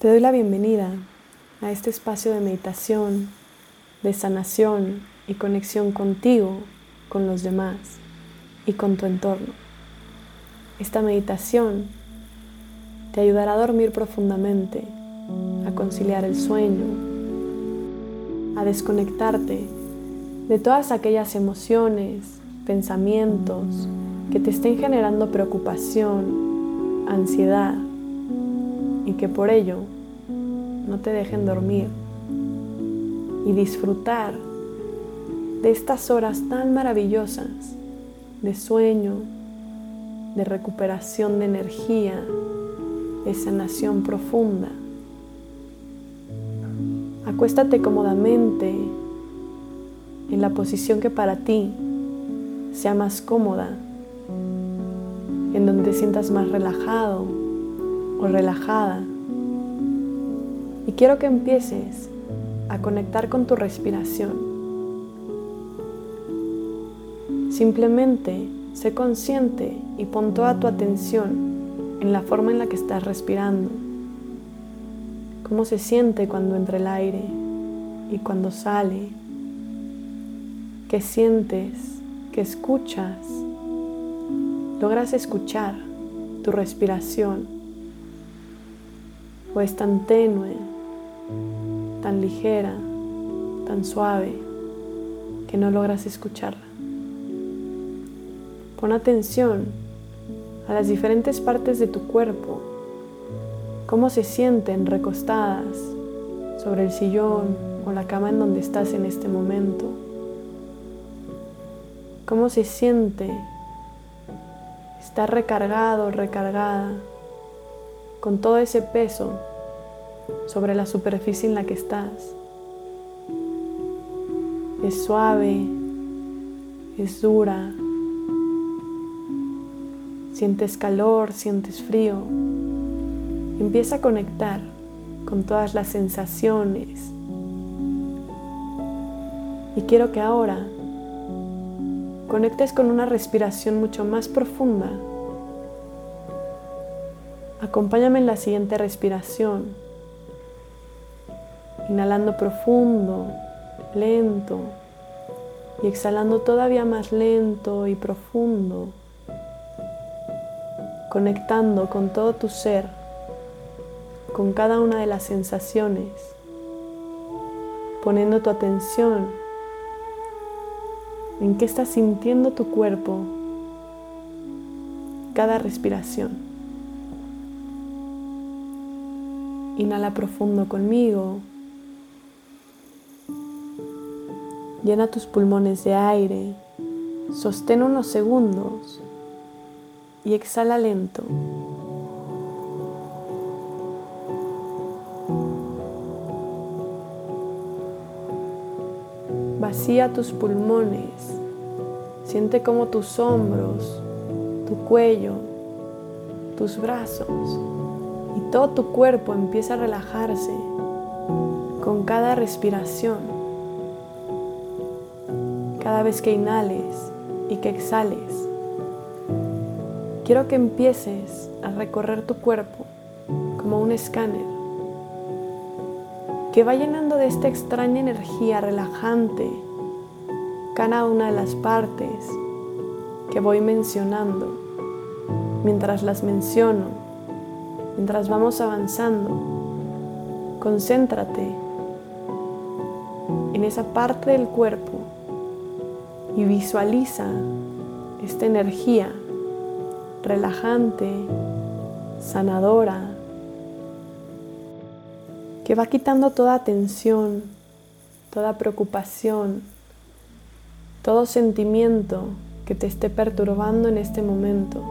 Te doy la bienvenida a este espacio de meditación, de sanación y conexión contigo, con los demás y con tu entorno. Esta meditación te ayudará a dormir profundamente, a conciliar el sueño, a desconectarte de todas aquellas emociones, pensamientos que te estén generando preocupación, ansiedad que por ello no te dejen dormir y disfrutar de estas horas tan maravillosas de sueño, de recuperación de energía, de sanación profunda. Acuéstate cómodamente en la posición que para ti sea más cómoda, en donde te sientas más relajado o relajada. Y quiero que empieces a conectar con tu respiración. Simplemente sé consciente y pon toda tu atención en la forma en la que estás respirando. Cómo se siente cuando entra el aire y cuando sale. ¿Qué sientes? ¿Qué escuchas? ¿Logras escuchar tu respiración? ¿O es tan tenue, tan ligera, tan suave que no logras escucharla? Pon atención a las diferentes partes de tu cuerpo, cómo se sienten recostadas sobre el sillón o la cama en donde estás en este momento, cómo se siente estar recargado, recargada con todo ese peso sobre la superficie en la que estás. Es suave, es dura, Sientes calor, sientes frío. Empieza a conectar con todas las sensaciones. Y quiero que ahora conectes con una respiración mucho más profunda. Acompáñame en la siguiente respiración. Inhalando profundo, lento y exhalando todavía más lento y profundo conectando con todo tu ser, con cada una de las sensaciones, poniendo tu atención en qué estás sintiendo tu cuerpo cada respiración. Inhala profundo conmigo. Llena tus pulmones de aire. Sostén unos segundos y exhala lento. Vacía tus pulmones. Siente como tus hombros, tu cuello, tus brazos y todo tu cuerpo empieza a relajarse con cada respiración. Cada vez que inhales y que exhales, quiero que empieces a recorrer tu cuerpo como un escáner que va llenando de esta extraña energía relajante cada una de las partes que voy mencionando. Mientras las menciono, mientras vamos avanzando, concéntrate en esa parte del cuerpo y visualiza esta energía relajante, sanadora, que va quitando toda tensión, toda preocupación, todo sentimiento que te esté perturbando en este momento.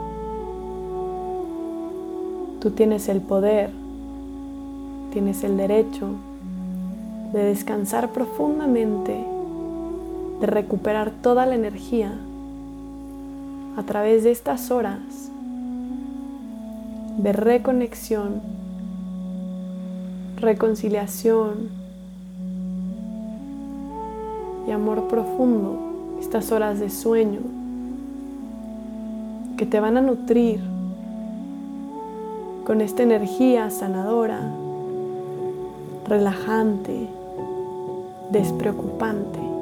Tú tienes el poder, tienes el derecho de descansar profundamente, de recuperar toda la energía a través de estas horas de reconexión, reconciliación y amor profundo, estas horas de sueño que te van a nutrir con esta energía sanadora relajante, despreocupante.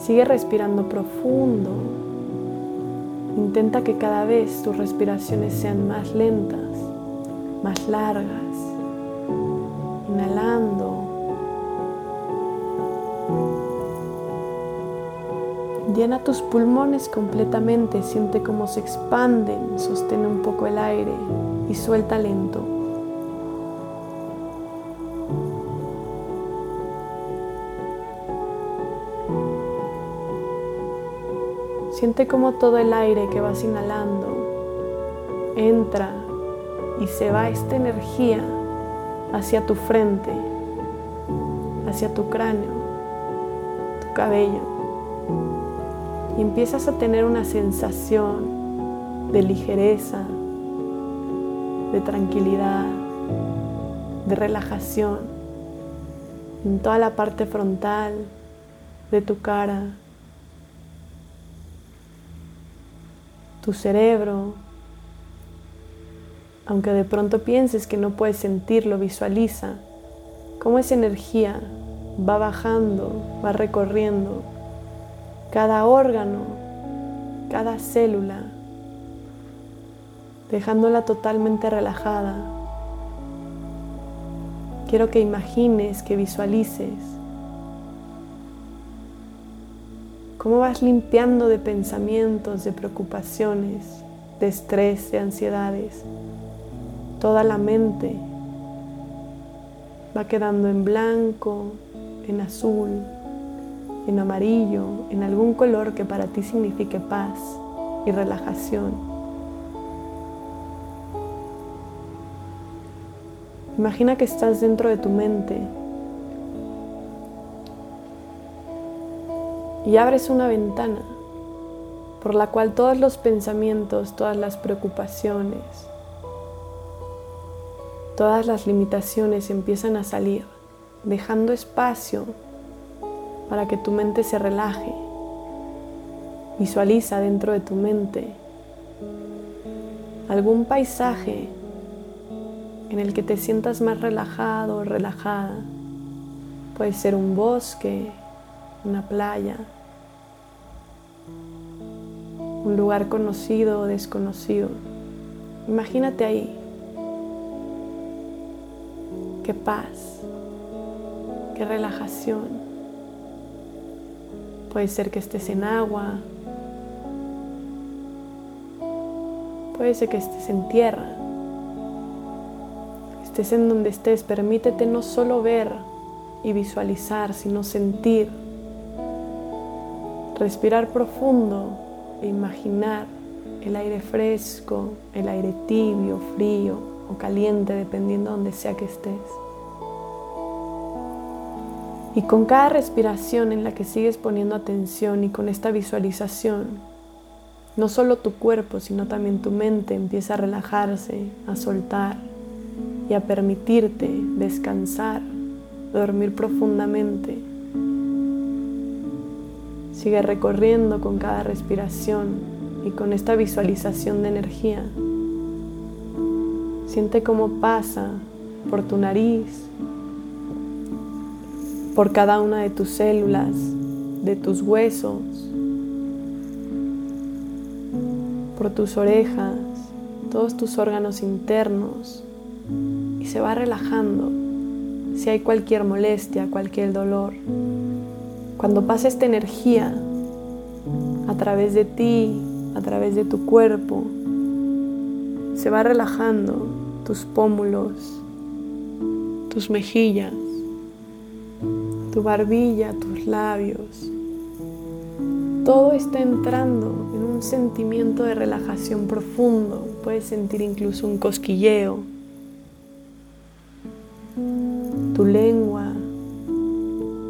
Sigue respirando profundo. Intenta que cada vez tus respiraciones sean más lentas, más largas. Inhalando. Llena tus pulmones completamente, siente cómo se expanden, sostén un poco el aire y suelta lento. Siente como todo el aire que vas inhalando entra y se va esta energía hacia tu frente, hacia tu cráneo, tu cabello. Y empiezas a tener una sensación de ligereza, de tranquilidad, de relajación en toda la parte frontal de tu cara, tu cerebro, aunque de pronto pienses que no puedes sentirlo, visualiza cómo esa energía va bajando, va recorriendo cada órgano, cada célula, dejándola totalmente relajada. Quiero que imagines, que visualices cómo vas limpiando de pensamientos, de preocupaciones, de estrés, de ansiedades. Toda la mente va quedando en blanco, en azul, en amarillo, en algún color que para ti signifique paz y relajación. Imagina que estás dentro de tu mente y abres una ventana por la cual todos los pensamientos, todas las preocupaciones, todas las limitaciones empiezan a salir, dejando espacio para que tu mente se relaje. Visualiza dentro de tu mente algún paisaje en el que te sientas más relajado o relajada. Puede ser un bosque, una playa, un lugar conocido o desconocido. Imagínate ahí. Qué paz, qué relajación. Puede ser que estés en agua, puede ser que estés en tierra, estés en donde estés, permítete no solo ver y visualizar, sino sentir respirar profundo e imaginar el aire fresco, el aire tibio, frío o caliente, dependiendo de donde sea que estés. Y con cada respiración en la que sigues poniendo atención y con esta visualización, no solo tu cuerpo, sino también tu mente empieza a relajarse, a soltar y a permitirte descansar, dormir profundamente Sigue recorriendo con cada respiración y con esta visualización de energía. Siente cómo pasa por tu nariz, por cada una de tus células, de tus huesos, por tus orejas, todos tus órganos internos y se va relajando si hay cualquier molestia, cualquier dolor. Cuando pasa esta energía a través de ti, a través de tu cuerpo, se va relajando tus pómulos, tus mejillas, tu barbilla, tus labios. Todo está entrando en un sentimiento de relajación profundo. Puedes sentir incluso un cosquilleo. Tu lengua,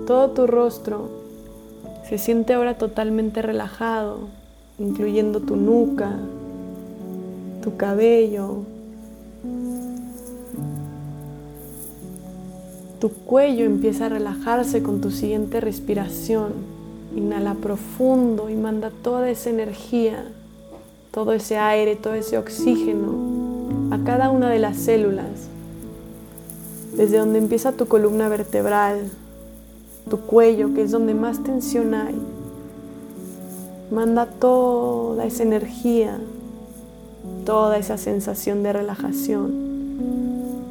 todo tu rostro se siente ahora totalmente relajado, incluyendo tu nuca, tu cabello, tu cuello empieza a relajarse con tu siguiente respiración. Inhala profundo y manda toda esa energía, todo ese aire, todo ese oxígeno a cada una de las células desde donde empieza tu columna vertebral, tu cuello, que es donde más tensión hay. Manda toda esa energía, toda esa sensación de relajación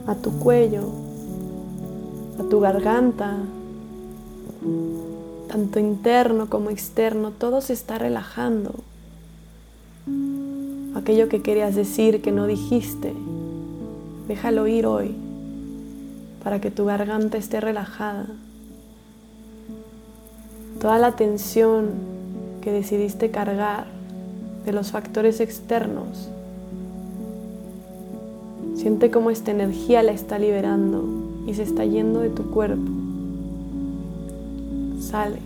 a tu cuello, a tu garganta, tanto interno como externo, todo se está relajando. Aquello que querías decir que no dijiste, déjalo ir hoy para que tu garganta esté relajada. Toda la tensión que decidiste cargar de los factores externos, siente cómo esta energía la está liberando y se está yendo de tu cuerpo. Sale,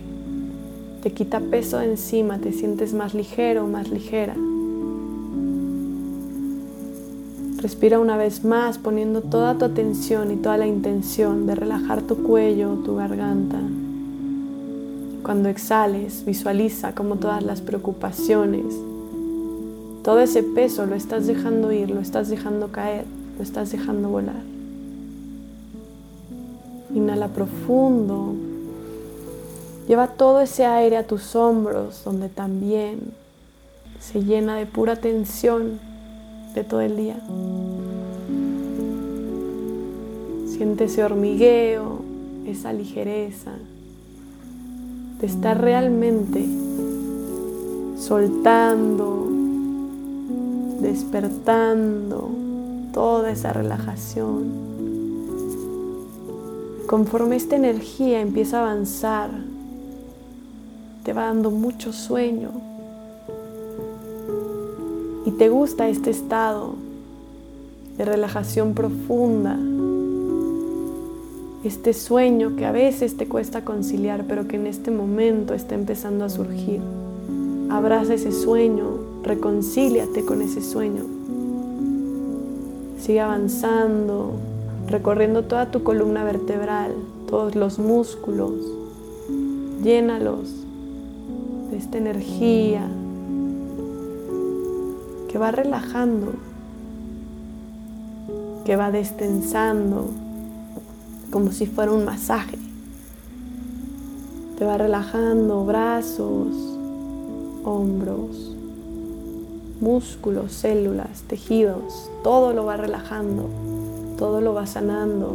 te quita peso de encima, te sientes más ligero, más ligera. Respira una vez más poniendo toda tu atención y toda la intención de relajar tu cuello, tu garganta. Cuando exhales, visualiza como todas las preocupaciones, todo ese peso lo estás dejando ir, lo estás dejando caer, lo estás dejando volar. Inhala profundo. Lleva todo ese aire a tus hombros, donde también se llena de pura tensión de todo el día. Siente ese hormigueo, esa ligereza estar realmente soltando, despertando toda esa relajación. Conforme esta energía empieza a avanzar, te va dando mucho sueño, y te gusta este estado de relajación profunda, este sueño que a veces te cuesta conciliar, pero que en este momento está empezando a surgir. Abraza ese sueño, reconcíliate con ese sueño. Sigue avanzando, recorriendo toda tu columna vertebral, todos los músculos. Llénalos de esta energía, que va relajando, que va destensando, como si fuera un masaje. Te va relajando brazos, hombros, músculos, células, tejidos, todo lo va relajando, todo lo va sanando.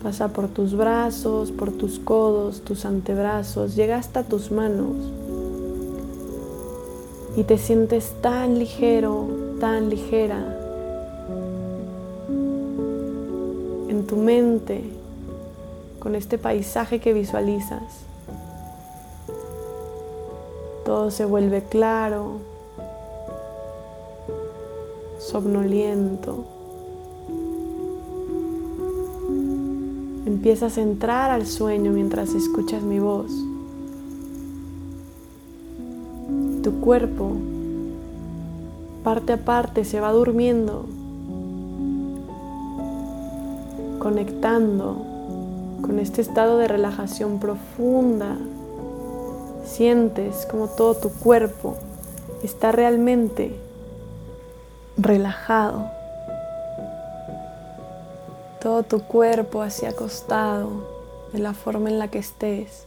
Pasa por tus brazos, por tus codos, tus antebrazos, llega hasta tus manos y te sientes tan ligero, tan ligera en tu mente con este paisaje que visualizas. Todo se vuelve claro, somnoliento. Empiezas a entrar al sueño mientras escuchas mi voz. tu cuerpo parte a parte se va durmiendo, conectando con este estado de relajación profunda. Sientes como todo tu cuerpo está realmente relajado. Todo tu cuerpo hacia acostado de la forma en la que estés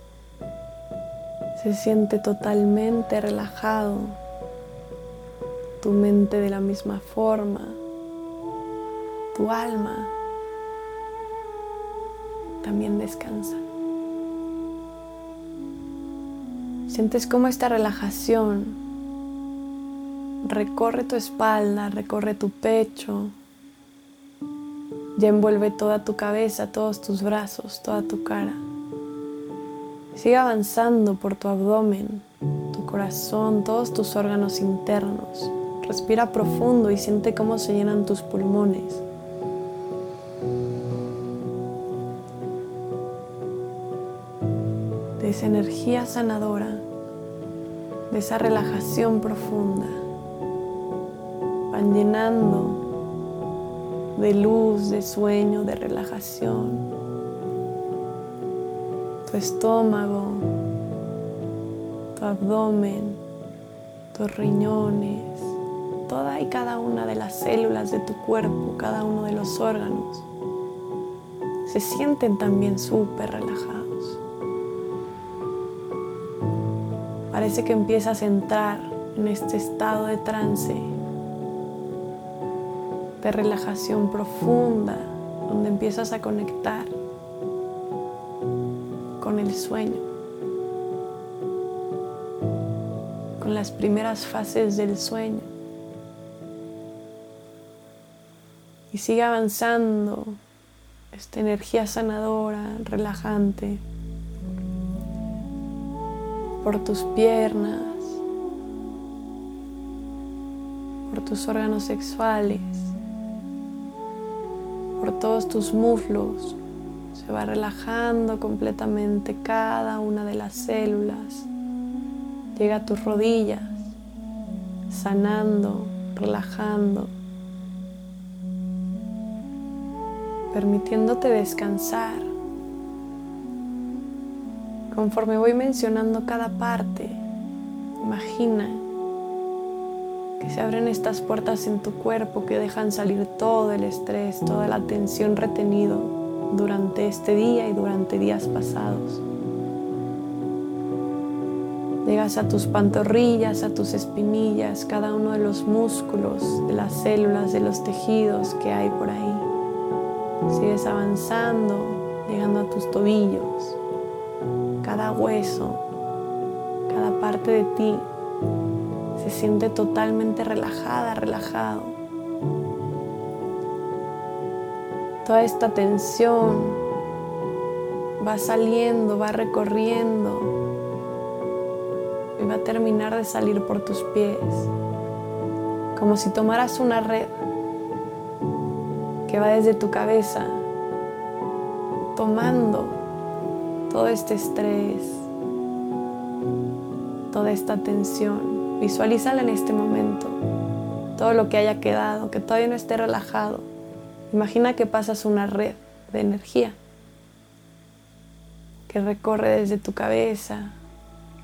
se siente totalmente relajado, tu mente de la misma forma, tu alma también descansa. Sientes cómo esta relajación recorre tu espalda, recorre tu pecho, ya envuelve toda tu cabeza, todos tus brazos, toda tu cara. Sigue avanzando por tu abdomen, tu corazón, todos tus órganos internos. Respira profundo y siente cómo se llenan tus pulmones. Esa energía sanadora, de esa relajación profunda. Van llenando de luz, de sueño, de relajación tu estómago, tu abdomen, tus riñones, toda y cada una de las células de tu cuerpo, cada uno de los órganos, se sienten también súper relajados. Parece que empiezas a entrar en este estado de trance, de relajación profunda, donde empiezas a conectar con el sueño, con las primeras fases del sueño. Y sigue avanzando esta energía sanadora, relajante, por tus piernas, por tus órganos sexuales, por todos tus muslos. Se va relajando completamente cada una de las células. Llega a tus rodillas, sanando, relajando permitiéndote descansar. Conforme voy mencionando cada parte, imagina que se abren estas puertas en tu cuerpo que dejan salir todo el estrés, toda la tensión retenido durante este día y durante días pasados. Llegas a tus pantorrillas, a tus espinillas, cada uno de los músculos, de las células, de los tejidos que hay por ahí. Sigues avanzando, llegando a tus tobillos, cada hueso, cada parte de ti se siente totalmente relajada, relajado. Toda esta tensión va saliendo, va recorriendo y va a terminar de salir por tus pies, como si tomaras una red que va desde tu cabeza, tomando todo este estrés, toda esta tensión. Visualízala en este momento, todo lo que haya quedado, que todavía no esté relajado. Imagina que pasas una red de energía que recorre desde tu cabeza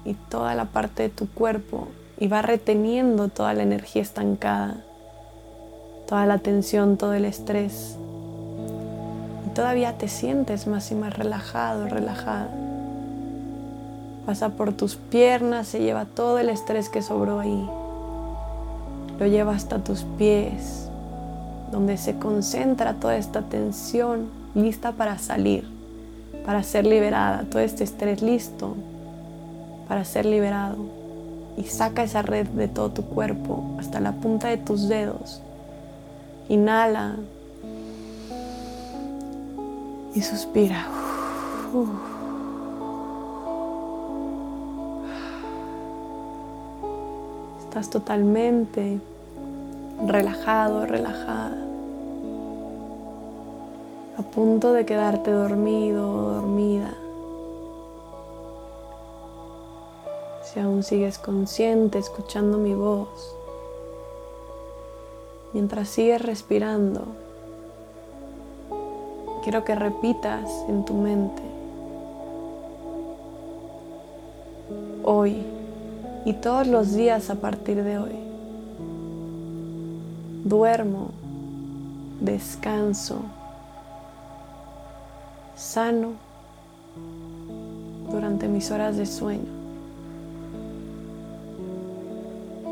y toda la parte de tu cuerpo y va reteniendo toda la energía estancada toda la tensión, todo el estrés. Todavía te sientes más y más relajado, relajada. Pasa por tus piernas, se lleva todo el estrés que sobró ahí. Lo lleva hasta tus pies, donde se concentra toda esta tensión lista para salir, para ser liberada, todo este estrés listo para ser liberado. Y saca esa red de todo tu cuerpo hasta la punta de tus dedos Inhala y suspira. Estás totalmente relajado, relajada. A punto de quedarte dormido dormida. Si aún sigues consciente escuchando mi voz, Mientras sigues respirando, quiero que repitas en tu mente, hoy y todos los días a partir de hoy, duermo, descanso, sano durante mis horas de sueño.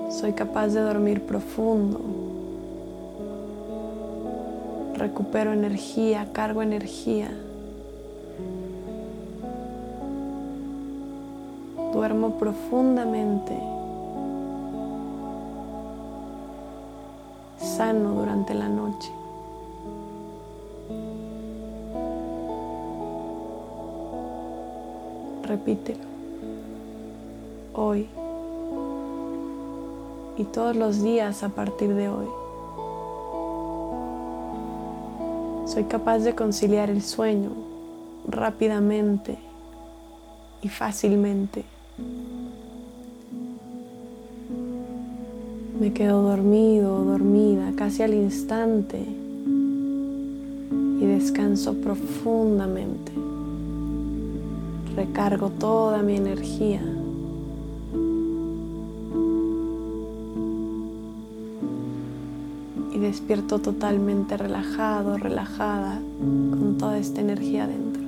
Soy capaz de dormir profundo recupero energía, cargo energía. Duermo profundamente, sano durante la noche. Repítelo. Hoy y todos los días a partir de hoy. Soy capaz de conciliar el sueño rápidamente y fácilmente. Me quedo dormido o dormida casi al instante y descanso profundamente. Recargo toda mi energía. Despierto totalmente relajado, relajada, con toda esta energía dentro.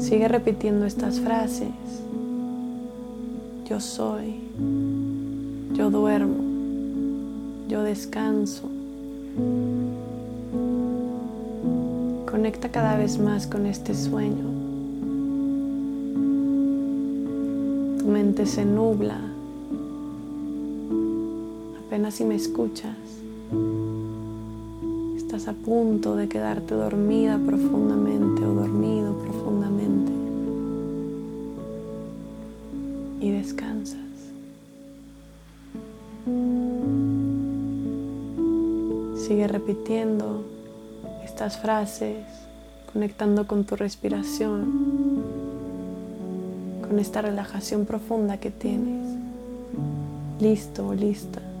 Sigue repitiendo estas frases. Yo soy, yo duermo, yo descanso. Conecta cada vez más con este sueño. Tu mente se nubla. Apenas si me escuchas. Estás a punto de quedarte dormida profundamente o dormido profundamente. Y descansas. Sigue repitiendo estas frases, conectando con tu respiración, con esta relajación profunda que tienes, listo o lista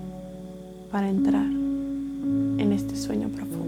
para entrar en este sueño profundo.